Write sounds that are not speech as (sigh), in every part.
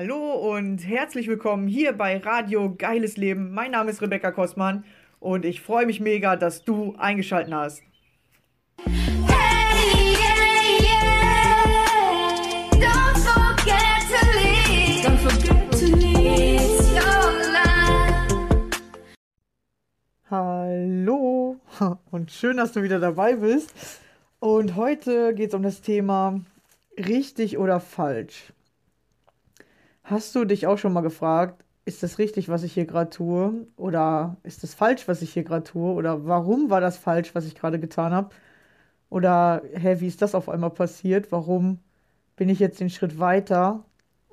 Hallo und herzlich willkommen hier bei Radio Geiles Leben. Mein Name ist Rebecca Kostmann und ich freue mich mega, dass du eingeschaltet hast. Hallo (laughs) und schön, dass du wieder dabei bist. Und heute geht es um das Thema richtig oder falsch. Hast du dich auch schon mal gefragt, ist das richtig, was ich hier gerade tue? Oder ist das falsch, was ich hier gerade tue? Oder warum war das falsch, was ich gerade getan habe? Oder, hä, wie ist das auf einmal passiert? Warum bin ich jetzt den Schritt weiter,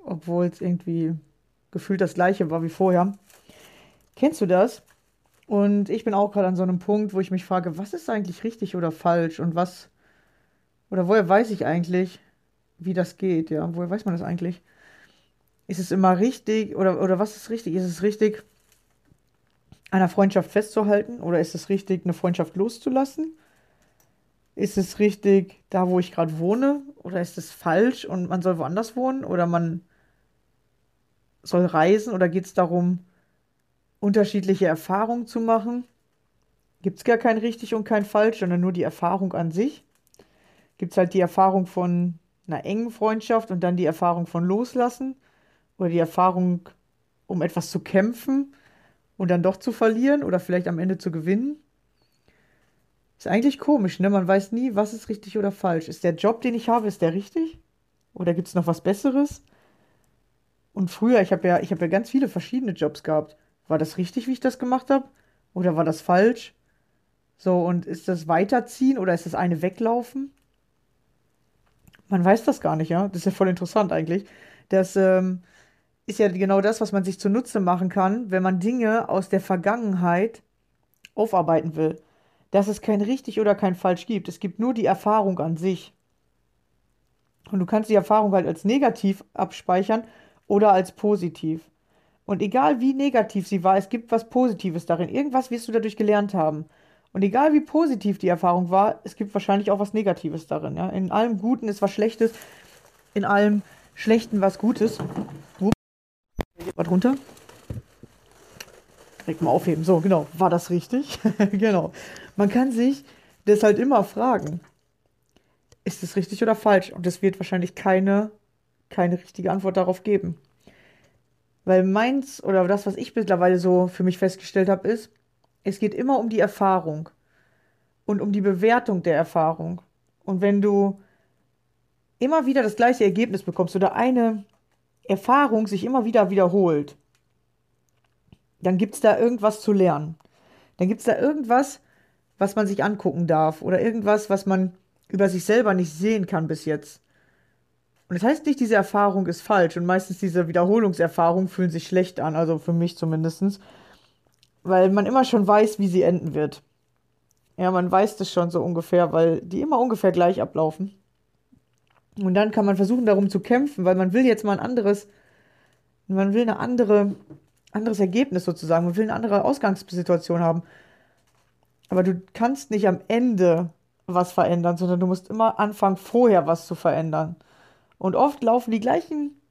obwohl es irgendwie gefühlt das gleiche war wie vorher? Kennst du das? Und ich bin auch gerade an so einem Punkt, wo ich mich frage, was ist eigentlich richtig oder falsch? Und was, oder woher weiß ich eigentlich, wie das geht? Ja, woher weiß man das eigentlich? Ist es immer richtig oder, oder was ist richtig? Ist es richtig, einer Freundschaft festzuhalten oder ist es richtig, eine Freundschaft loszulassen? Ist es richtig, da wo ich gerade wohne oder ist es falsch und man soll woanders wohnen oder man soll reisen oder geht es darum, unterschiedliche Erfahrungen zu machen? Gibt es gar kein richtig und kein falsch, sondern nur die Erfahrung an sich? Gibt es halt die Erfahrung von einer engen Freundschaft und dann die Erfahrung von Loslassen? Oder die Erfahrung, um etwas zu kämpfen und dann doch zu verlieren oder vielleicht am Ende zu gewinnen. Ist eigentlich komisch, ne? Man weiß nie, was ist richtig oder falsch. Ist der Job, den ich habe, ist der richtig? Oder gibt es noch was Besseres? Und früher, ich habe ja, ich habe ja ganz viele verschiedene Jobs gehabt. War das richtig, wie ich das gemacht habe? Oder war das falsch? So, und ist das Weiterziehen oder ist das eine Weglaufen? Man weiß das gar nicht, ja. Das ist ja voll interessant eigentlich. Das, ähm, ist ja genau das, was man sich zunutze machen kann, wenn man Dinge aus der Vergangenheit aufarbeiten will. Dass es kein richtig oder kein falsch gibt. Es gibt nur die Erfahrung an sich. Und du kannst die Erfahrung halt als negativ abspeichern oder als positiv. Und egal wie negativ sie war, es gibt was Positives darin. Irgendwas wirst du dadurch gelernt haben. Und egal wie positiv die Erfahrung war, es gibt wahrscheinlich auch was Negatives darin. Ja? In allem Guten ist was Schlechtes, in allem Schlechten was Gutes. Was runter? Direkt mal aufheben. So, genau. War das richtig? (laughs) genau. Man kann sich das halt immer fragen. Ist es richtig oder falsch? Und es wird wahrscheinlich keine, keine richtige Antwort darauf geben. Weil meins oder das, was ich mittlerweile so für mich festgestellt habe, ist, es geht immer um die Erfahrung und um die Bewertung der Erfahrung. Und wenn du immer wieder das gleiche Ergebnis bekommst oder eine Erfahrung sich immer wieder wiederholt, dann gibt es da irgendwas zu lernen. Dann gibt es da irgendwas, was man sich angucken darf oder irgendwas, was man über sich selber nicht sehen kann bis jetzt. Und das heißt nicht, diese Erfahrung ist falsch und meistens diese Wiederholungserfahrungen fühlen sich schlecht an, also für mich zumindest, weil man immer schon weiß, wie sie enden wird. Ja, man weiß das schon so ungefähr, weil die immer ungefähr gleich ablaufen. Und dann kann man versuchen, darum zu kämpfen, weil man will jetzt mal ein anderes, man will eine andere, anderes Ergebnis sozusagen, man will eine andere Ausgangssituation haben. Aber du kannst nicht am Ende was verändern, sondern du musst immer anfangen, vorher was zu verändern. Und oft laufen die gleichen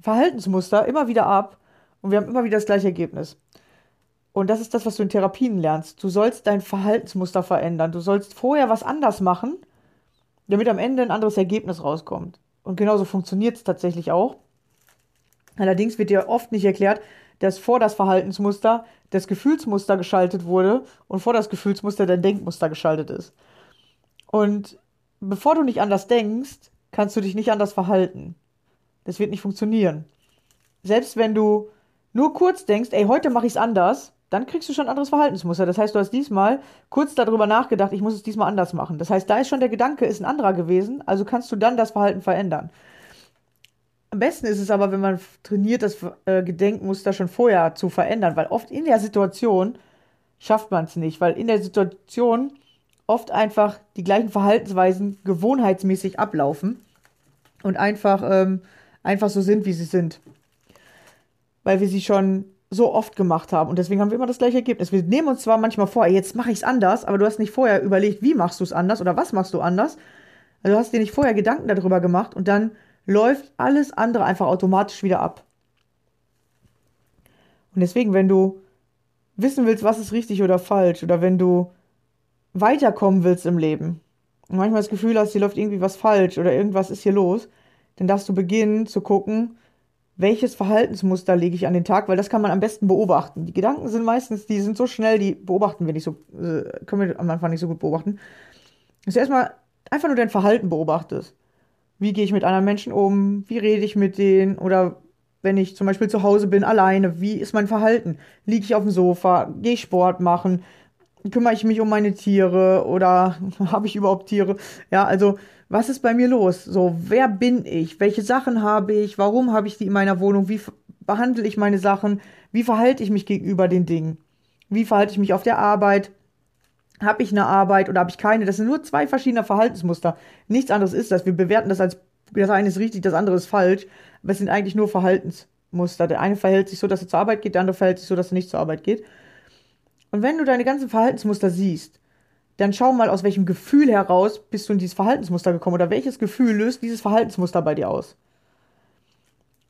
Verhaltensmuster immer wieder ab und wir haben immer wieder das gleiche Ergebnis. Und das ist das, was du in Therapien lernst. Du sollst dein Verhaltensmuster verändern. Du sollst vorher was anders machen damit am Ende ein anderes Ergebnis rauskommt. Und genauso funktioniert es tatsächlich auch. Allerdings wird dir oft nicht erklärt, dass vor das Verhaltensmuster das Gefühlsmuster geschaltet wurde und vor das Gefühlsmuster dein Denkmuster geschaltet ist. Und bevor du nicht anders denkst, kannst du dich nicht anders verhalten. Das wird nicht funktionieren. Selbst wenn du nur kurz denkst, ey, heute mache ich es anders, dann kriegst du schon ein anderes Verhaltensmuster. Das heißt, du hast diesmal kurz darüber nachgedacht, ich muss es diesmal anders machen. Das heißt, da ist schon der Gedanke, ist ein anderer gewesen, also kannst du dann das Verhalten verändern. Am besten ist es aber, wenn man trainiert, das äh, Gedenkmuster schon vorher zu verändern, weil oft in der Situation schafft man es nicht, weil in der Situation oft einfach die gleichen Verhaltensweisen gewohnheitsmäßig ablaufen und einfach, ähm, einfach so sind, wie sie sind. Weil wir sie schon so oft gemacht haben. Und deswegen haben wir immer das gleiche Ergebnis. Wir nehmen uns zwar manchmal vor, jetzt mache ich es anders, aber du hast nicht vorher überlegt, wie machst du es anders oder was machst du anders. Also du hast dir nicht vorher Gedanken darüber gemacht und dann läuft alles andere einfach automatisch wieder ab. Und deswegen, wenn du wissen willst, was ist richtig oder falsch, oder wenn du weiterkommen willst im Leben und manchmal das Gefühl hast, hier läuft irgendwie was falsch oder irgendwas ist hier los, dann darfst du beginnen zu gucken, welches Verhaltensmuster lege ich an den Tag, weil das kann man am besten beobachten. Die Gedanken sind meistens, die sind so schnell, die beobachten wir nicht so, äh, können wir am Anfang nicht so gut beobachten. Dass erstmal einfach nur dein Verhalten beobachtest. Wie gehe ich mit anderen Menschen um? Wie rede ich mit denen? Oder wenn ich zum Beispiel zu Hause bin, alleine, wie ist mein Verhalten? Liege ich auf dem Sofa? Gehe ich Sport machen? Kümmere ich mich um meine Tiere? Oder (laughs) habe ich überhaupt Tiere? Ja, also was ist bei mir los? So, wer bin ich? Welche Sachen habe ich? Warum habe ich die in meiner Wohnung? Wie behandle ich meine Sachen? Wie verhalte ich mich gegenüber den Dingen? Wie verhalte ich mich auf der Arbeit? Habe ich eine Arbeit oder habe ich keine? Das sind nur zwei verschiedene Verhaltensmuster. Nichts anderes ist das. Wir bewerten das als, das eine ist richtig, das andere ist falsch. Aber es sind eigentlich nur Verhaltensmuster. Der eine verhält sich so, dass er zur Arbeit geht, der andere verhält sich so, dass er nicht zur Arbeit geht. Und wenn du deine ganzen Verhaltensmuster siehst, dann schau mal, aus welchem Gefühl heraus bist du in dieses Verhaltensmuster gekommen oder welches Gefühl löst dieses Verhaltensmuster bei dir aus.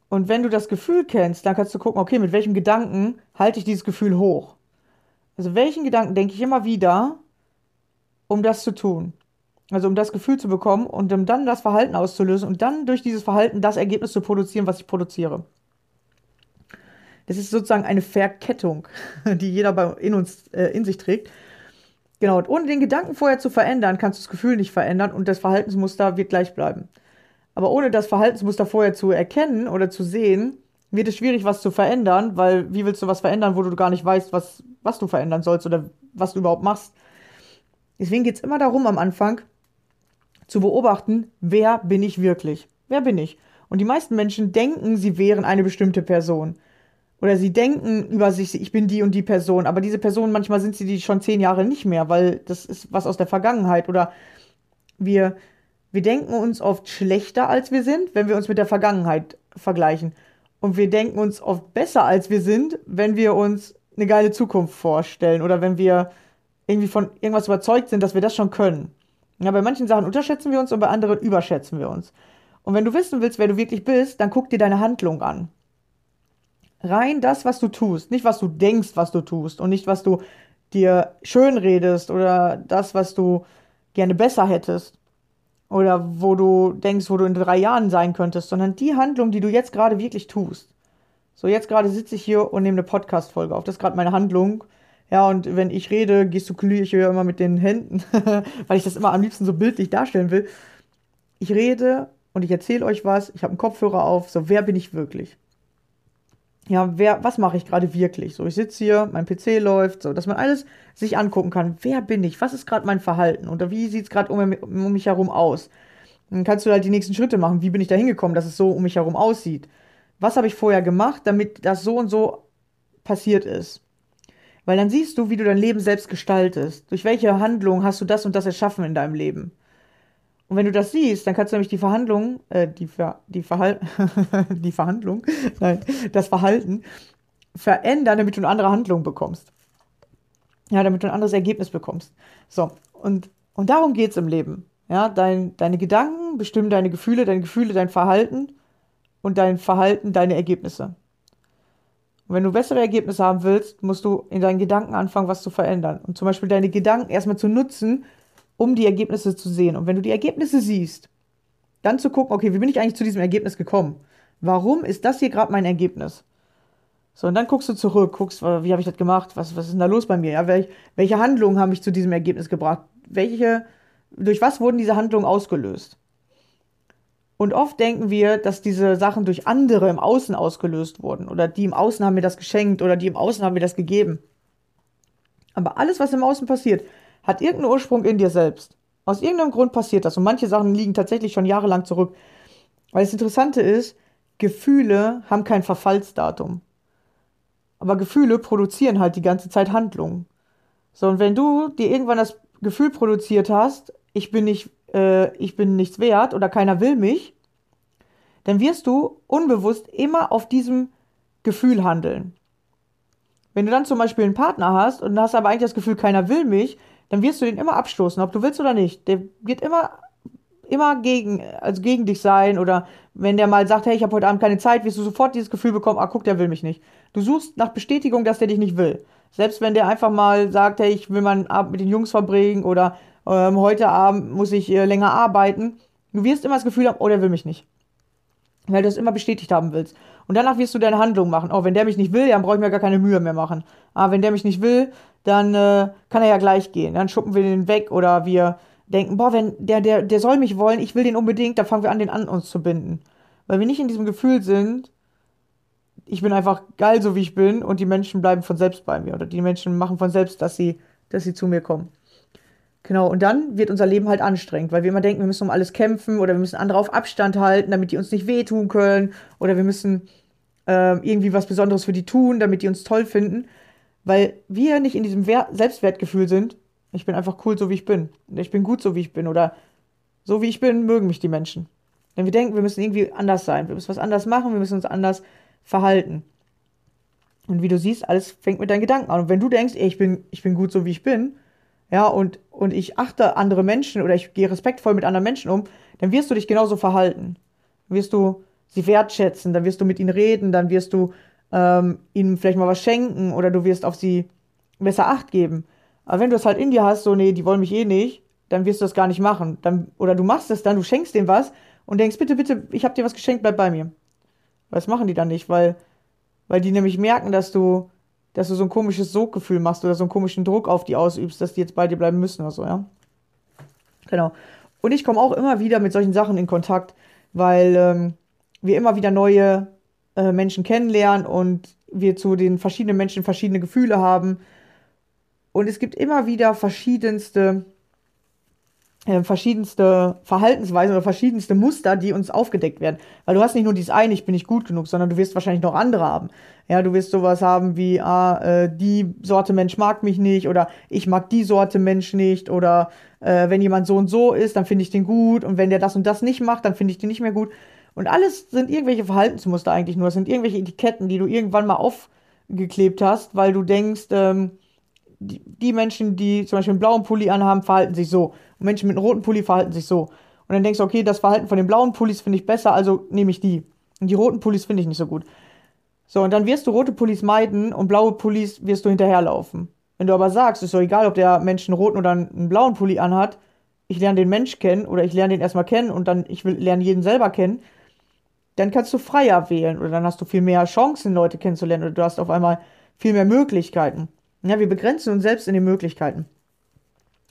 Und wenn du das Gefühl kennst, dann kannst du gucken, okay, mit welchem Gedanken halte ich dieses Gefühl hoch? Also welchen Gedanken denke ich immer wieder, um das zu tun? Also um das Gefühl zu bekommen und um dann das Verhalten auszulösen und dann durch dieses Verhalten das Ergebnis zu produzieren, was ich produziere. Das ist sozusagen eine Verkettung, (laughs) die jeder bei, in uns äh, in sich trägt. Genau, und ohne den Gedanken vorher zu verändern, kannst du das Gefühl nicht verändern und das Verhaltensmuster wird gleich bleiben. Aber ohne das Verhaltensmuster vorher zu erkennen oder zu sehen, wird es schwierig, was zu verändern, weil wie willst du was verändern, wo du gar nicht weißt, was, was du verändern sollst oder was du überhaupt machst. Deswegen geht es immer darum, am Anfang zu beobachten, wer bin ich wirklich? Wer bin ich? Und die meisten Menschen denken, sie wären eine bestimmte Person. Oder sie denken über sich, ich bin die und die Person, aber diese Person, manchmal sind sie die schon zehn Jahre nicht mehr, weil das ist was aus der Vergangenheit. Oder wir, wir denken uns oft schlechter, als wir sind, wenn wir uns mit der Vergangenheit vergleichen. Und wir denken uns oft besser, als wir sind, wenn wir uns eine geile Zukunft vorstellen oder wenn wir irgendwie von irgendwas überzeugt sind, dass wir das schon können. Ja, bei manchen Sachen unterschätzen wir uns und bei anderen überschätzen wir uns. Und wenn du wissen willst, wer du wirklich bist, dann guck dir deine Handlung an rein das, was du tust, nicht was du denkst, was du tust und nicht was du dir schön redest oder das, was du gerne besser hättest oder wo du denkst, wo du in drei Jahren sein könntest, sondern die Handlung, die du jetzt gerade wirklich tust. So, jetzt gerade sitze ich hier und nehme eine Podcast-Folge auf. Das ist gerade meine Handlung. Ja, und wenn ich rede, gestikuliere ich ja immer mit den Händen, (laughs) weil ich das immer am liebsten so bildlich darstellen will. Ich rede und ich erzähle euch was, ich habe einen Kopfhörer auf, so, wer bin ich wirklich? Ja, wer, was mache ich gerade wirklich? So, ich sitze hier, mein PC läuft, so, dass man alles sich angucken kann. Wer bin ich? Was ist gerade mein Verhalten? Oder wie sieht es gerade um, um, mich herum aus? Dann kannst du halt die nächsten Schritte machen. Wie bin ich da hingekommen, dass es so um mich herum aussieht? Was habe ich vorher gemacht, damit das so und so passiert ist? Weil dann siehst du, wie du dein Leben selbst gestaltest. Durch welche Handlung hast du das und das erschaffen in deinem Leben? Und wenn du das siehst, dann kannst du nämlich die Verhandlung, äh, die, Ver, die, Verhal (laughs) die Verhandlung, (laughs) nein, das Verhalten verändern, damit du eine andere Handlung bekommst. Ja, damit du ein anderes Ergebnis bekommst. So, und, und darum geht es im Leben. Ja, dein, deine Gedanken bestimmen deine Gefühle, deine Gefühle dein Verhalten und dein Verhalten deine Ergebnisse. Und wenn du bessere Ergebnisse haben willst, musst du in deinen Gedanken anfangen, was zu verändern. Und zum Beispiel deine Gedanken erstmal zu nutzen, um die Ergebnisse zu sehen. Und wenn du die Ergebnisse siehst, dann zu gucken, okay, wie bin ich eigentlich zu diesem Ergebnis gekommen? Warum ist das hier gerade mein Ergebnis? So, und dann guckst du zurück, guckst, wie habe ich das gemacht? Was, was ist denn da los bei mir? Ja, welch, welche Handlungen haben mich zu diesem Ergebnis gebracht? Welche, durch was wurden diese Handlungen ausgelöst? Und oft denken wir, dass diese Sachen durch andere im Außen ausgelöst wurden. Oder die im Außen haben mir das geschenkt oder die im Außen haben mir das gegeben. Aber alles, was im Außen passiert, hat irgendeinen Ursprung in dir selbst. Aus irgendeinem Grund passiert das. Und manche Sachen liegen tatsächlich schon jahrelang zurück. Weil das Interessante ist, Gefühle haben kein Verfallsdatum. Aber Gefühle produzieren halt die ganze Zeit Handlungen. So, und wenn du dir irgendwann das Gefühl produziert hast, ich bin nicht, äh, ich bin nichts wert oder keiner will mich, dann wirst du unbewusst immer auf diesem Gefühl handeln. Wenn du dann zum Beispiel einen Partner hast und hast aber eigentlich das Gefühl, keiner will mich, dann wirst du den immer abstoßen, ob du willst oder nicht. Der wird immer immer gegen, also gegen dich sein oder wenn der mal sagt, hey, ich habe heute Abend keine Zeit, wirst du sofort dieses Gefühl bekommen, ah, guck, der will mich nicht. Du suchst nach Bestätigung, dass der dich nicht will. Selbst wenn der einfach mal sagt, hey, ich will meinen Abend mit den Jungs verbringen oder ähm, heute Abend muss ich äh, länger arbeiten, du wirst immer das Gefühl haben, oh, der will mich nicht. Weil du es immer bestätigt haben willst. Und danach wirst du deine Handlung machen. Oh, wenn der mich nicht will, dann brauche ich mir gar keine Mühe mehr machen. Aber wenn der mich nicht will, dann äh, kann er ja gleich gehen. Dann schuppen wir den weg oder wir denken, boah, wenn der, der, der soll mich wollen, ich will den unbedingt, dann fangen wir an, den an uns zu binden. Weil wir nicht in diesem Gefühl sind, ich bin einfach geil, so wie ich bin, und die Menschen bleiben von selbst bei mir. Oder die Menschen machen von selbst, dass sie, dass sie zu mir kommen. Genau, und dann wird unser Leben halt anstrengend, weil wir immer denken, wir müssen um alles kämpfen oder wir müssen andere auf Abstand halten, damit die uns nicht wehtun können. Oder wir müssen äh, irgendwie was Besonderes für die tun, damit die uns toll finden. Weil wir nicht in diesem Wer Selbstwertgefühl sind, ich bin einfach cool, so wie ich bin. Ich bin gut, so wie ich bin. Oder so wie ich bin, mögen mich die Menschen. Denn wir denken, wir müssen irgendwie anders sein. Wir müssen was anders machen, wir müssen uns anders verhalten. Und wie du siehst, alles fängt mit deinen Gedanken an. Und wenn du denkst, ey, ich bin, ich bin gut, so wie ich bin, ja, und, und ich achte andere Menschen oder ich gehe respektvoll mit anderen Menschen um, dann wirst du dich genauso verhalten. Dann wirst du sie wertschätzen, dann wirst du mit ihnen reden, dann wirst du ähm, ihnen vielleicht mal was schenken oder du wirst auf sie besser Acht geben. Aber wenn du es halt in dir hast, so, nee, die wollen mich eh nicht, dann wirst du das gar nicht machen. Dann, oder du machst es dann, du schenkst denen was und denkst, bitte, bitte, ich habe dir was geschenkt, bleib bei mir. Das machen die dann nicht, weil, weil die nämlich merken, dass du, dass du so ein komisches Soggefühl machst oder so einen komischen Druck auf die ausübst, dass die jetzt bei dir bleiben müssen oder so, ja. Genau. Und ich komme auch immer wieder mit solchen Sachen in Kontakt, weil ähm, wir immer wieder neue äh, Menschen kennenlernen und wir zu den verschiedenen Menschen verschiedene Gefühle haben. Und es gibt immer wieder verschiedenste äh, verschiedenste Verhaltensweisen oder verschiedenste Muster, die uns aufgedeckt werden. Weil du hast nicht nur dieses eine, ich bin nicht gut genug, sondern du wirst wahrscheinlich noch andere haben. Ja, du wirst sowas haben wie, ah, äh, die Sorte Mensch mag mich nicht oder ich mag die Sorte Mensch nicht oder äh, wenn jemand so und so ist, dann finde ich den gut und wenn der das und das nicht macht, dann finde ich den nicht mehr gut. Und alles sind irgendwelche Verhaltensmuster eigentlich nur. Es sind irgendwelche Etiketten, die du irgendwann mal aufgeklebt hast, weil du denkst, ähm, die, die Menschen, die zum Beispiel einen blauen Pulli anhaben, verhalten sich so. Und Menschen mit einem roten Pulli verhalten sich so. Und dann denkst du, okay, das Verhalten von den blauen Pullis finde ich besser, also nehme ich die. Und die roten Pullis finde ich nicht so gut. So, und dann wirst du rote Pullis meiden und blaue Pullis wirst du hinterherlaufen. Wenn du aber sagst, ist doch egal, ob der Mensch einen roten oder einen blauen Pulli anhat, ich lerne den Mensch kennen oder ich lerne den erstmal kennen und dann ich will lerne jeden selber kennen, dann kannst du freier wählen oder dann hast du viel mehr Chancen, Leute kennenzulernen oder du hast auf einmal viel mehr Möglichkeiten. Ja, wir begrenzen uns selbst in den Möglichkeiten.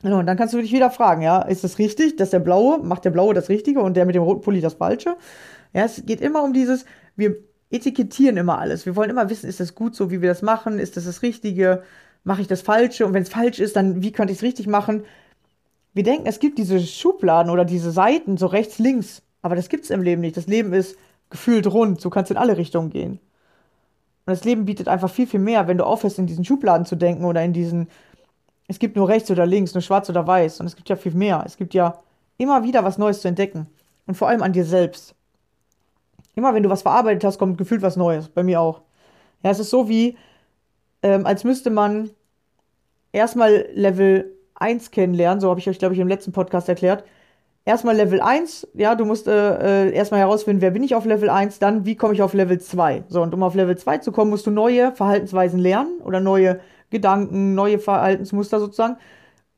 Genau, und dann kannst du dich wieder fragen, ja, ist das richtig, dass der Blaue, macht der Blaue das Richtige und der mit dem roten Pulli das Falsche? Ja, es geht immer um dieses, wir etikettieren immer alles. Wir wollen immer wissen, ist das gut so, wie wir das machen? Ist das das Richtige? Mache ich das Falsche? Und wenn es falsch ist, dann wie könnte ich es richtig machen? Wir denken, es gibt diese Schubladen oder diese Seiten, so rechts, links. Aber das gibt es im Leben nicht. Das Leben ist gefühlt rund. Du kannst in alle Richtungen gehen. Und das Leben bietet einfach viel, viel mehr, wenn du aufhörst, in diesen Schubladen zu denken oder in diesen es gibt nur rechts oder links, nur schwarz oder weiß. Und es gibt ja viel mehr. Es gibt ja immer wieder was Neues zu entdecken. Und vor allem an dir selbst. Immer wenn du was verarbeitet hast, kommt gefühlt was Neues. Bei mir auch. Ja, es ist so wie, ähm, als müsste man erstmal Level 1 kennenlernen. So habe ich euch, glaube ich, im letzten Podcast erklärt. Erstmal Level 1, ja, du musst äh, äh, erstmal herausfinden, wer bin ich auf Level 1, dann wie komme ich auf Level 2. So, und um auf Level 2 zu kommen, musst du neue Verhaltensweisen lernen oder neue Gedanken, neue Verhaltensmuster sozusagen.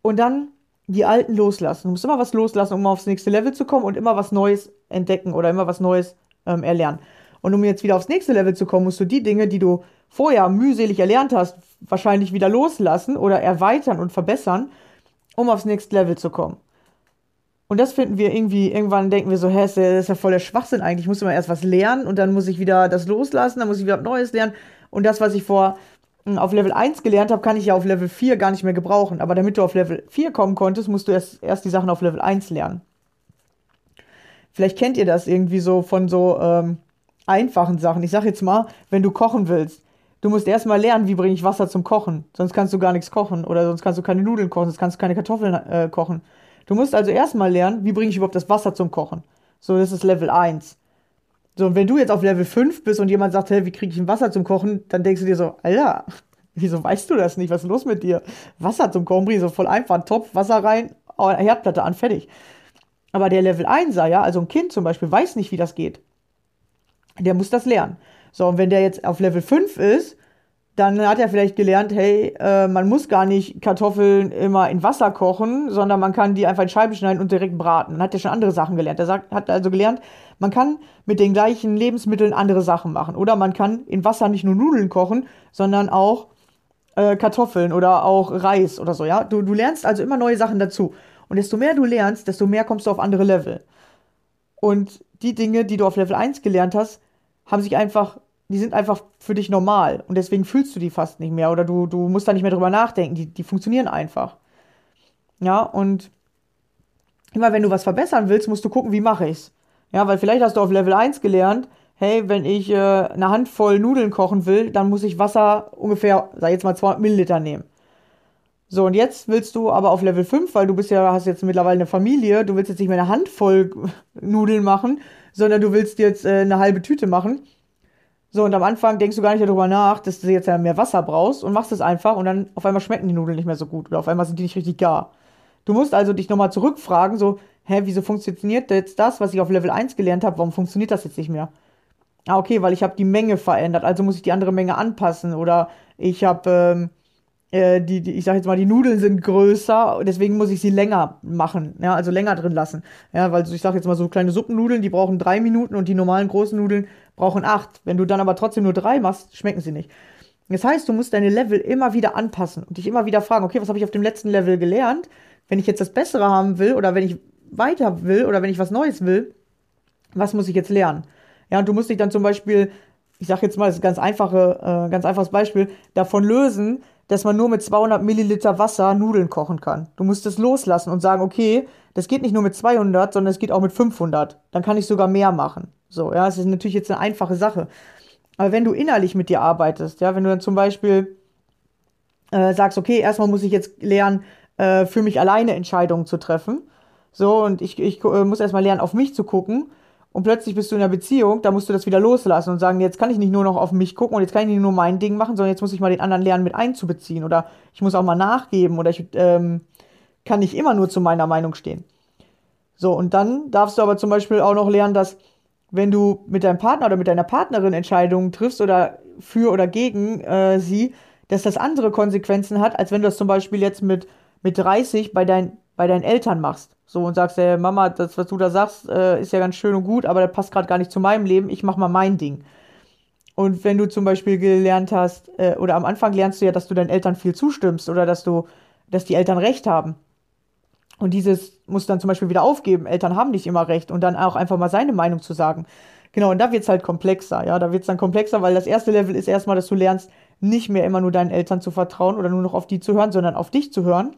Und dann die alten loslassen. Du musst immer was loslassen, um aufs nächste Level zu kommen und immer was Neues entdecken oder immer was Neues ähm, erlernen. Und um jetzt wieder aufs nächste Level zu kommen, musst du die Dinge, die du vorher mühselig erlernt hast, wahrscheinlich wieder loslassen oder erweitern und verbessern, um aufs nächste Level zu kommen. Und das finden wir irgendwie, irgendwann denken wir so, hä, das ist ja voll der Schwachsinn eigentlich. Ich muss immer erst was lernen und dann muss ich wieder das loslassen, dann muss ich wieder Neues lernen. Und das, was ich vor auf Level 1 gelernt habe, kann ich ja auf Level 4 gar nicht mehr gebrauchen. Aber damit du auf Level 4 kommen konntest, musst du erst, erst die Sachen auf Level 1 lernen. Vielleicht kennt ihr das irgendwie so von so ähm, einfachen Sachen. Ich sag jetzt mal, wenn du kochen willst, du musst erstmal lernen, wie bringe ich Wasser zum Kochen. Sonst kannst du gar nichts kochen oder sonst kannst du keine Nudeln kochen, sonst kannst du keine Kartoffeln äh, kochen. Du musst also erstmal lernen, wie bringe ich überhaupt das Wasser zum Kochen. So, das ist Level 1. So, und wenn du jetzt auf Level 5 bist und jemand sagt, hey, wie kriege ich ein Wasser zum Kochen, dann denkst du dir so, Alter, (laughs) wieso weißt du das nicht? Was ist los mit dir? Wasser zum Kochen, bring so voll einfach, Topf, Wasser rein, Herdplatte an, fertig. Aber der Level 1er, ja, also ein Kind zum Beispiel, weiß nicht, wie das geht. Der muss das lernen. So, und wenn der jetzt auf Level 5 ist, dann hat er vielleicht gelernt, hey, äh, man muss gar nicht Kartoffeln immer in Wasser kochen, sondern man kann die einfach in Scheiben schneiden und direkt braten. Dann hat er schon andere Sachen gelernt. Er sagt, hat also gelernt, man kann mit den gleichen Lebensmitteln andere Sachen machen. Oder man kann in Wasser nicht nur Nudeln kochen, sondern auch äh, Kartoffeln oder auch Reis oder so, ja. Du, du lernst also immer neue Sachen dazu. Und desto mehr du lernst, desto mehr kommst du auf andere Level. Und die Dinge, die du auf Level 1 gelernt hast, haben sich einfach die sind einfach für dich normal und deswegen fühlst du die fast nicht mehr oder du, du musst da nicht mehr drüber nachdenken. Die, die funktionieren einfach. Ja, und immer wenn du was verbessern willst, musst du gucken, wie mache ich's. Ja, weil vielleicht hast du auf Level 1 gelernt, hey, wenn ich äh, eine Handvoll Nudeln kochen will, dann muss ich Wasser ungefähr, sag jetzt mal 200 Milliliter nehmen. So, und jetzt willst du aber auf Level 5, weil du bist ja, hast jetzt mittlerweile eine Familie, du willst jetzt nicht mehr eine Handvoll (laughs) Nudeln machen, sondern du willst jetzt äh, eine halbe Tüte machen so, und am Anfang denkst du gar nicht darüber nach, dass du jetzt ja mehr Wasser brauchst und machst es einfach und dann auf einmal schmecken die Nudeln nicht mehr so gut oder auf einmal sind die nicht richtig gar. Du musst also dich nochmal zurückfragen, so, hä, wieso funktioniert jetzt das, was ich auf Level 1 gelernt habe, warum funktioniert das jetzt nicht mehr? Ah, okay, weil ich habe die Menge verändert, also muss ich die andere Menge anpassen oder ich habe ähm, äh, die, die, ich sag jetzt mal, die Nudeln sind größer, deswegen muss ich sie länger machen, ja, also länger drin lassen. Ja, weil ich sag jetzt mal so kleine Suppennudeln, die brauchen drei Minuten und die normalen großen Nudeln brauchen acht. Wenn du dann aber trotzdem nur drei machst, schmecken sie nicht. Das heißt, du musst deine Level immer wieder anpassen und dich immer wieder fragen, okay, was habe ich auf dem letzten Level gelernt? Wenn ich jetzt das Bessere haben will oder wenn ich weiter will oder wenn ich was Neues will, was muss ich jetzt lernen? Ja, und du musst dich dann zum Beispiel, ich sag jetzt mal, das ist ein ganz einfache, äh, ganz einfaches Beispiel, davon lösen, dass man nur mit 200 Milliliter Wasser Nudeln kochen kann. Du musst es loslassen und sagen, okay, das geht nicht nur mit 200, sondern es geht auch mit 500. Dann kann ich sogar mehr machen. So, ja, es ist natürlich jetzt eine einfache Sache. Aber wenn du innerlich mit dir arbeitest, ja, wenn du dann zum Beispiel äh, sagst, okay, erstmal muss ich jetzt lernen, äh, für mich alleine Entscheidungen zu treffen. So, und ich, ich äh, muss erstmal lernen, auf mich zu gucken und plötzlich bist du in einer Beziehung, da musst du das wieder loslassen und sagen, jetzt kann ich nicht nur noch auf mich gucken und jetzt kann ich nicht nur mein Ding machen, sondern jetzt muss ich mal den anderen lernen, mit einzubeziehen oder ich muss auch mal nachgeben oder ich ähm, kann nicht immer nur zu meiner Meinung stehen. So, und dann darfst du aber zum Beispiel auch noch lernen, dass wenn du mit deinem Partner oder mit deiner Partnerin Entscheidungen triffst oder für oder gegen äh, sie, dass das andere Konsequenzen hat, als wenn du das zum Beispiel jetzt mit, mit 30 bei, dein, bei deinen Eltern machst. So und sagst, hey, Mama, das, was du da sagst, äh, ist ja ganz schön und gut, aber das passt gerade gar nicht zu meinem Leben, ich mach mal mein Ding. Und wenn du zum Beispiel gelernt hast, äh, oder am Anfang lernst du ja, dass du deinen Eltern viel zustimmst oder dass du, dass die Eltern Recht haben. Und dieses muss dann zum Beispiel wieder aufgeben. Eltern haben nicht immer recht und dann auch einfach mal seine Meinung zu sagen. Genau, und da wird es halt komplexer, ja. Da wird es dann komplexer, weil das erste Level ist erstmal, dass du lernst, nicht mehr immer nur deinen Eltern zu vertrauen oder nur noch auf die zu hören, sondern auf dich zu hören,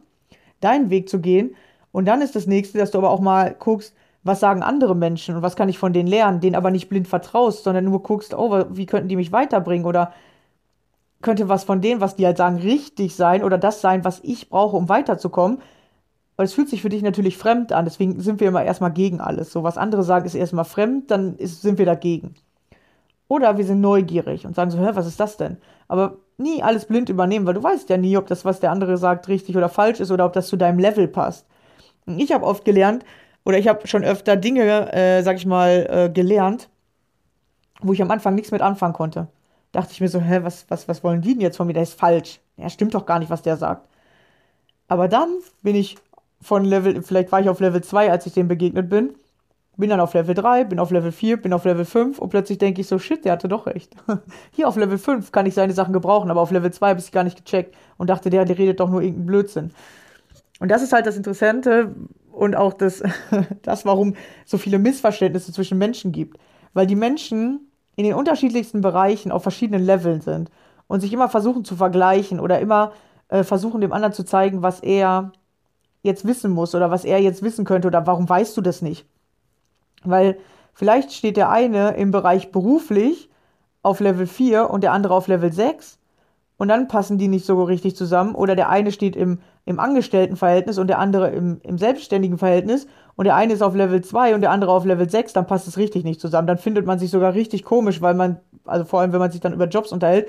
deinen Weg zu gehen und dann ist das nächste, dass du aber auch mal guckst, was sagen andere Menschen und was kann ich von denen lernen, denen aber nicht blind vertraust, sondern nur guckst, oh, wie könnten die mich weiterbringen oder könnte was von denen, was die halt sagen, richtig sein oder das sein, was ich brauche, um weiterzukommen. Weil es fühlt sich für dich natürlich fremd an, deswegen sind wir immer erstmal gegen alles. So, was andere sagen, ist erstmal fremd, dann ist, sind wir dagegen. Oder wir sind neugierig und sagen so, hä, was ist das denn? Aber nie alles blind übernehmen, weil du weißt ja nie, ob das, was der andere sagt, richtig oder falsch ist oder ob das zu deinem Level passt. Ich habe oft gelernt, oder ich habe schon öfter Dinge, äh, sag ich mal, äh, gelernt, wo ich am Anfang nichts mit anfangen konnte. Dachte ich mir so, hä, was, was, was wollen die denn jetzt von mir? Der ist falsch. Ja, stimmt doch gar nicht, was der sagt. Aber dann bin ich von Level, vielleicht war ich auf Level 2, als ich dem begegnet bin, bin dann auf Level 3, bin auf Level 4, bin auf Level 5 und plötzlich denke ich so, shit, der hatte doch recht. (laughs) Hier auf Level 5 kann ich seine Sachen gebrauchen, aber auf Level 2 habe ich gar nicht gecheckt und dachte, der, der redet doch nur irgendeinen Blödsinn. Und das ist halt das Interessante und auch das, (laughs) das, warum so viele Missverständnisse zwischen Menschen gibt. Weil die Menschen in den unterschiedlichsten Bereichen auf verschiedenen Leveln sind und sich immer versuchen zu vergleichen oder immer äh, versuchen, dem anderen zu zeigen, was er jetzt wissen muss oder was er jetzt wissen könnte oder warum weißt du das nicht. Weil vielleicht steht der eine im Bereich beruflich auf Level 4 und der andere auf Level 6 und dann passen die nicht so richtig zusammen. Oder der eine steht im, im Angestelltenverhältnis und der andere im, im selbstständigen Verhältnis und der eine ist auf Level 2 und der andere auf Level 6, dann passt es richtig nicht zusammen. Dann findet man sich sogar richtig komisch, weil man, also vor allem, wenn man sich dann über Jobs unterhält,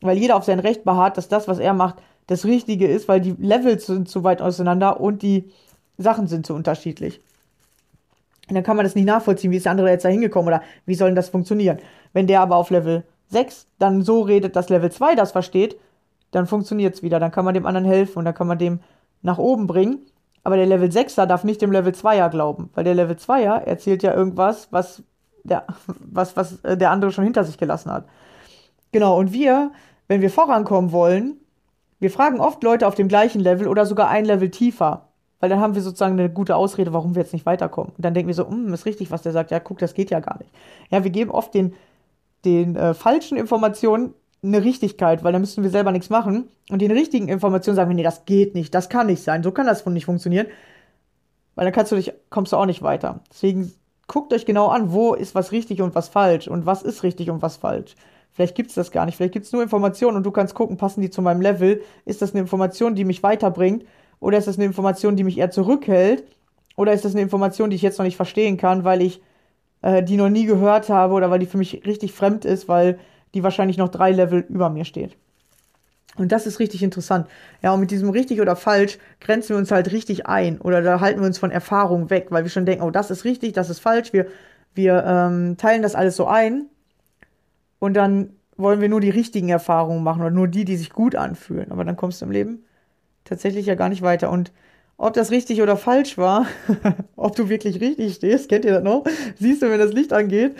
weil jeder auf sein Recht beharrt, dass das, was er macht, das Richtige ist, weil die Levels sind zu weit auseinander und die Sachen sind zu unterschiedlich. Und dann kann man das nicht nachvollziehen, wie ist der andere jetzt da hingekommen oder wie soll denn das funktionieren. Wenn der aber auf Level 6 dann so redet, dass Level 2 das versteht, dann funktioniert es wieder. Dann kann man dem anderen helfen und dann kann man dem nach oben bringen. Aber der Level 6er darf nicht dem Level 2er glauben, weil der Level 2er erzählt ja irgendwas, was der, (laughs) was, was äh, der andere schon hinter sich gelassen hat. Genau, und wir, wenn wir vorankommen wollen, wir fragen oft Leute auf dem gleichen Level oder sogar ein Level tiefer. Weil dann haben wir sozusagen eine gute Ausrede, warum wir jetzt nicht weiterkommen. Und dann denken wir so, hm, ist richtig, was der sagt. Ja, guck, das geht ja gar nicht. Ja, wir geben oft den, den äh, falschen Informationen eine Richtigkeit, weil dann müssen wir selber nichts machen. Und den richtigen Informationen sagen wir, nee, das geht nicht, das kann nicht sein, so kann das nicht funktionieren. Weil dann kannst du dich, kommst du auch nicht weiter. Deswegen guckt euch genau an, wo ist was richtig und was falsch und was ist richtig und was falsch. Vielleicht gibt es das gar nicht, vielleicht gibt es nur Informationen und du kannst gucken, passen die zu meinem Level? Ist das eine Information, die mich weiterbringt? Oder ist das eine Information, die mich eher zurückhält? Oder ist das eine Information, die ich jetzt noch nicht verstehen kann, weil ich äh, die noch nie gehört habe oder weil die für mich richtig fremd ist, weil die wahrscheinlich noch drei Level über mir steht. Und das ist richtig interessant. Ja, und mit diesem richtig oder falsch grenzen wir uns halt richtig ein oder da halten wir uns von Erfahrung weg, weil wir schon denken, oh, das ist richtig, das ist falsch. Wir, wir ähm, teilen das alles so ein und dann wollen wir nur die richtigen Erfahrungen machen oder nur die, die sich gut anfühlen. Aber dann kommst du im Leben tatsächlich ja gar nicht weiter. Und ob das richtig oder falsch war, (laughs) ob du wirklich richtig stehst, kennt ihr das noch? Siehst du, wenn das Licht angeht?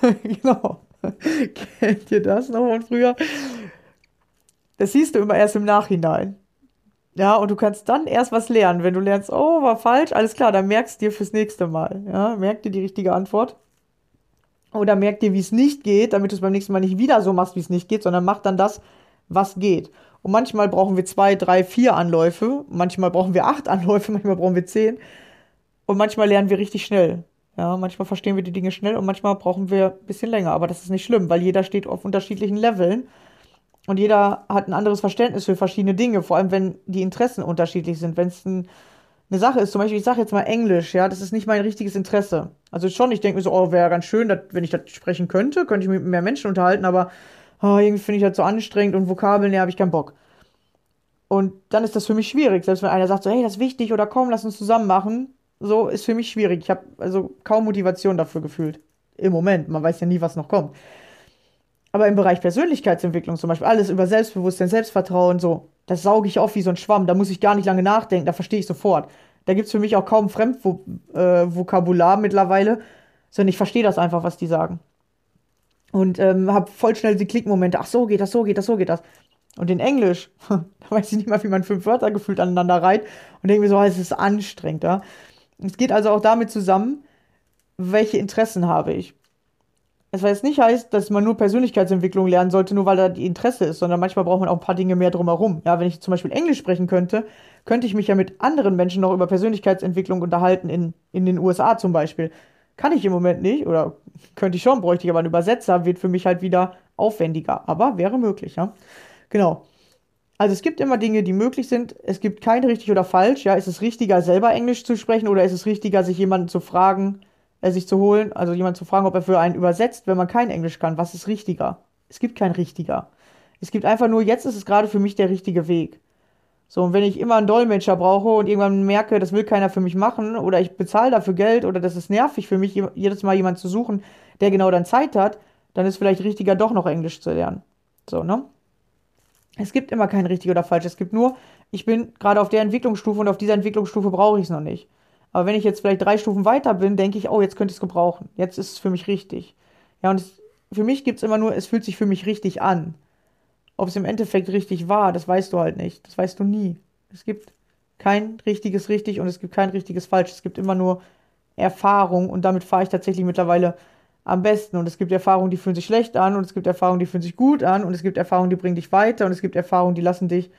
(laughs) genau. (laughs) Kennt ihr das noch von früher? Das siehst du immer erst im Nachhinein. Ja, und du kannst dann erst was lernen. Wenn du lernst, oh, war falsch, alles klar, dann merkst du dir fürs nächste Mal. Ja, merk dir die richtige Antwort. Oder merk dir, wie es nicht geht, damit du es beim nächsten Mal nicht wieder so machst, wie es nicht geht, sondern mach dann das, was geht. Und manchmal brauchen wir zwei, drei, vier Anläufe. Manchmal brauchen wir acht (laughs) Anläufe, manchmal brauchen wir zehn. Und manchmal lernen wir richtig schnell. Ja, manchmal verstehen wir die Dinge schnell und manchmal brauchen wir ein bisschen länger. Aber das ist nicht schlimm, weil jeder steht auf unterschiedlichen Leveln und jeder hat ein anderes Verständnis für verschiedene Dinge, vor allem wenn die Interessen unterschiedlich sind. Wenn es ein, eine Sache ist, zum Beispiel, ich sage jetzt mal Englisch, ja, das ist nicht mein richtiges Interesse. Also schon, ich denke mir so, oh, wäre ganz schön, dat, wenn ich das sprechen könnte, könnte ich mich mit mehr Menschen unterhalten, aber oh, irgendwie finde ich das so anstrengend und Vokabeln, ja, habe ich keinen Bock. Und dann ist das für mich schwierig, selbst wenn einer sagt so, hey, das ist wichtig oder komm, lass uns zusammen machen so ist für mich schwierig. Ich habe also kaum Motivation dafür gefühlt. Im Moment. Man weiß ja nie, was noch kommt. Aber im Bereich Persönlichkeitsentwicklung zum Beispiel, alles über Selbstbewusstsein, Selbstvertrauen, so, das sauge ich auf wie so ein Schwamm. Da muss ich gar nicht lange nachdenken, da verstehe ich sofort. Da gibt es für mich auch kaum Fremdvokabular äh, mittlerweile, sondern ich verstehe das einfach, was die sagen. Und ähm, habe voll schnell die Klickmomente. Ach, so geht das, so geht das, so geht das. Und in Englisch, (laughs) da weiß ich nicht mal, wie man fünf Wörter gefühlt aneinander reiht. Und denke mir so, es ist anstrengend, ja. Es geht also auch damit zusammen, welche Interessen habe ich. Es was jetzt nicht heißt, dass man nur Persönlichkeitsentwicklung lernen sollte, nur weil da die Interesse ist, sondern manchmal braucht man auch ein paar Dinge mehr drumherum. Ja, wenn ich zum Beispiel Englisch sprechen könnte, könnte ich mich ja mit anderen Menschen noch über Persönlichkeitsentwicklung unterhalten, in, in den USA zum Beispiel. Kann ich im Moment nicht, oder könnte ich schon, bräuchte ich aber einen Übersetzer, wird für mich halt wieder aufwendiger, aber wäre möglich, ja. Genau. Also es gibt immer Dinge, die möglich sind. Es gibt kein richtig oder falsch. Ja, ist es richtiger, selber Englisch zu sprechen oder ist es richtiger, sich jemanden zu fragen, äh, sich zu holen, also jemanden zu fragen, ob er für einen übersetzt, wenn man kein Englisch kann? Was ist richtiger? Es gibt kein richtiger. Es gibt einfach nur, jetzt ist es gerade für mich der richtige Weg. So, und wenn ich immer einen Dolmetscher brauche und irgendwann merke, das will keiner für mich machen oder ich bezahle dafür Geld oder das ist nervig für mich, jedes Mal jemanden zu suchen, der genau dann Zeit hat, dann ist vielleicht richtiger, doch noch Englisch zu lernen. So, ne? Es gibt immer kein richtig oder falsch. Es gibt nur, ich bin gerade auf der Entwicklungsstufe und auf dieser Entwicklungsstufe brauche ich es noch nicht. Aber wenn ich jetzt vielleicht drei Stufen weiter bin, denke ich, oh, jetzt könnte ich es gebrauchen. Jetzt ist es für mich richtig. Ja, und es, für mich gibt es immer nur, es fühlt sich für mich richtig an. Ob es im Endeffekt richtig war, das weißt du halt nicht. Das weißt du nie. Es gibt kein richtiges richtig und es gibt kein richtiges falsch. Es gibt immer nur Erfahrung und damit fahre ich tatsächlich mittlerweile am besten. Und es gibt Erfahrungen, die fühlen sich schlecht an und es gibt Erfahrungen, die fühlen sich gut an und es gibt Erfahrungen, die bringen dich weiter und es gibt Erfahrungen, die lassen dich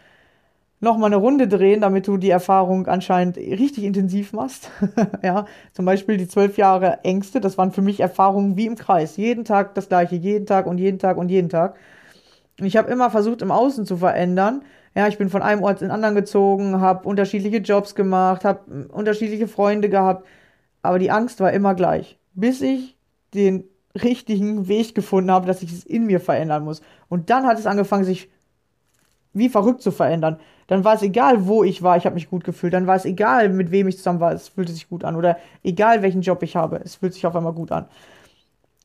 nochmal eine Runde drehen, damit du die Erfahrung anscheinend richtig intensiv machst. (laughs) ja, zum Beispiel die zwölf Jahre Ängste, das waren für mich Erfahrungen wie im Kreis. Jeden Tag das gleiche, jeden Tag und jeden Tag und jeden Tag. Und ich habe immer versucht, im Außen zu verändern. Ja, ich bin von einem Ort in den anderen gezogen, habe unterschiedliche Jobs gemacht, habe unterschiedliche Freunde gehabt, aber die Angst war immer gleich. Bis ich den richtigen Weg gefunden habe, dass ich es in mir verändern muss. Und dann hat es angefangen, sich wie verrückt zu verändern. Dann war es egal, wo ich war, ich habe mich gut gefühlt. Dann war es egal, mit wem ich zusammen war, es fühlte sich gut an. Oder egal, welchen Job ich habe, es fühlt sich auf einmal gut an.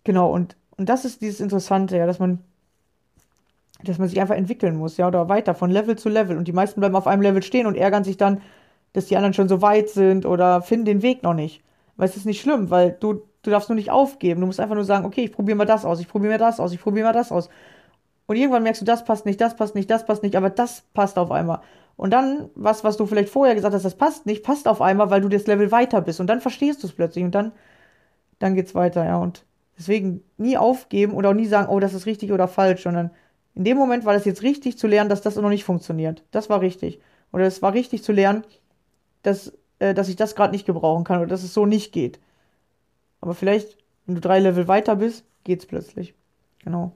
Genau, und, und das ist dieses Interessante, ja, dass man, dass man sich einfach entwickeln muss, ja, oder weiter von Level zu Level. Und die meisten bleiben auf einem Level stehen und ärgern sich dann, dass die anderen schon so weit sind oder finden den Weg noch nicht. Weil es ist nicht schlimm, weil du, du darfst nur nicht aufgeben. Du musst einfach nur sagen, okay, ich probiere mal das aus, ich probiere mal das aus, ich probiere mal das aus. Und irgendwann merkst du, das passt nicht, das passt nicht, das passt nicht, aber das passt auf einmal. Und dann, was, was du vielleicht vorher gesagt hast, das passt nicht, passt auf einmal, weil du das Level weiter bist. Und dann verstehst du es plötzlich und dann, dann geht's weiter, ja. Und deswegen nie aufgeben oder auch nie sagen, oh, das ist richtig oder falsch, sondern in dem Moment war das jetzt richtig zu lernen, dass das noch nicht funktioniert. Das war richtig. Oder es war richtig zu lernen, dass, äh, dass ich das gerade nicht gebrauchen kann oder dass es so nicht geht. Aber vielleicht, wenn du drei Level weiter bist, geht's plötzlich. Genau.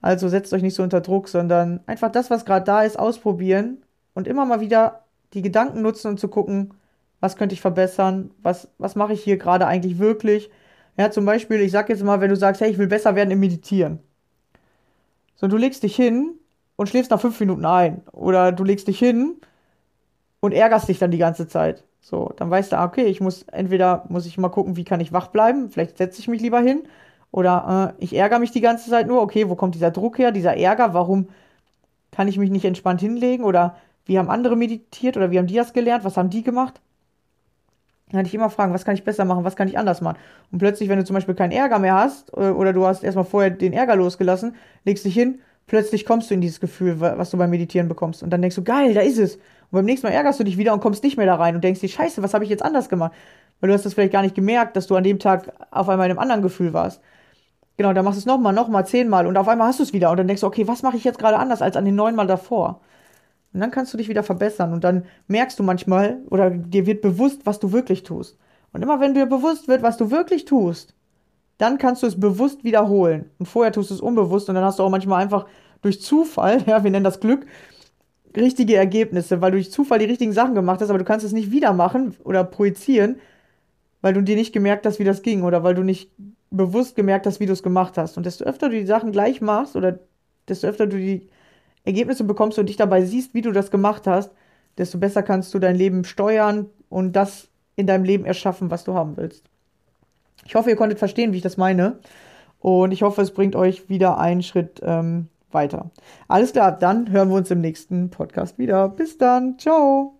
Also setzt euch nicht so unter Druck, sondern einfach das, was gerade da ist, ausprobieren und immer mal wieder die Gedanken nutzen und zu gucken, was könnte ich verbessern, was, was mache ich hier gerade eigentlich wirklich. Ja, zum Beispiel, ich sag jetzt mal, wenn du sagst, hey, ich will besser werden im Meditieren. So, du legst dich hin und schläfst nach fünf Minuten ein. Oder du legst dich hin und ärgerst dich dann die ganze Zeit. So, dann weißt du, ah, okay, ich muss entweder muss ich mal gucken, wie kann ich wach bleiben, vielleicht setze ich mich lieber hin oder äh, ich ärgere mich die ganze Zeit nur, okay, wo kommt dieser Druck her, dieser Ärger, warum kann ich mich nicht entspannt hinlegen oder wie haben andere meditiert oder wie haben die das gelernt, was haben die gemacht? Dann hatte ich immer fragen, was kann ich besser machen, was kann ich anders machen? Und plötzlich, wenn du zum Beispiel keinen Ärger mehr hast äh, oder du hast erstmal vorher den Ärger losgelassen, legst dich hin, plötzlich kommst du in dieses Gefühl, was du beim Meditieren bekommst. Und dann denkst du, geil, da ist es. Und beim nächsten Mal ärgerst du dich wieder und kommst nicht mehr da rein und denkst dir, scheiße, was habe ich jetzt anders gemacht? Weil du hast das vielleicht gar nicht gemerkt, dass du an dem Tag auf einmal in einem anderen Gefühl warst. Genau, dann machst du es nochmal, nochmal, zehnmal und auf einmal hast du es wieder und dann denkst du, okay, was mache ich jetzt gerade anders als an den neunmal davor? Und dann kannst du dich wieder verbessern und dann merkst du manchmal oder dir wird bewusst, was du wirklich tust. Und immer wenn dir bewusst wird, was du wirklich tust, dann kannst du es bewusst wiederholen. Und vorher tust du es unbewusst und dann hast du auch manchmal einfach durch Zufall, (laughs) ja, wir nennen das Glück, richtige Ergebnisse, weil du durch Zufall die richtigen Sachen gemacht hast, aber du kannst es nicht wieder machen oder projizieren, weil du dir nicht gemerkt hast, wie das ging oder weil du nicht bewusst gemerkt hast, wie du es gemacht hast. Und desto öfter du die Sachen gleich machst oder desto öfter du die Ergebnisse bekommst und dich dabei siehst, wie du das gemacht hast, desto besser kannst du dein Leben steuern und das in deinem Leben erschaffen, was du haben willst. Ich hoffe, ihr konntet verstehen, wie ich das meine. Und ich hoffe, es bringt euch wieder einen Schritt ähm, weiter. Alles klar, dann hören wir uns im nächsten Podcast wieder. Bis dann. Ciao.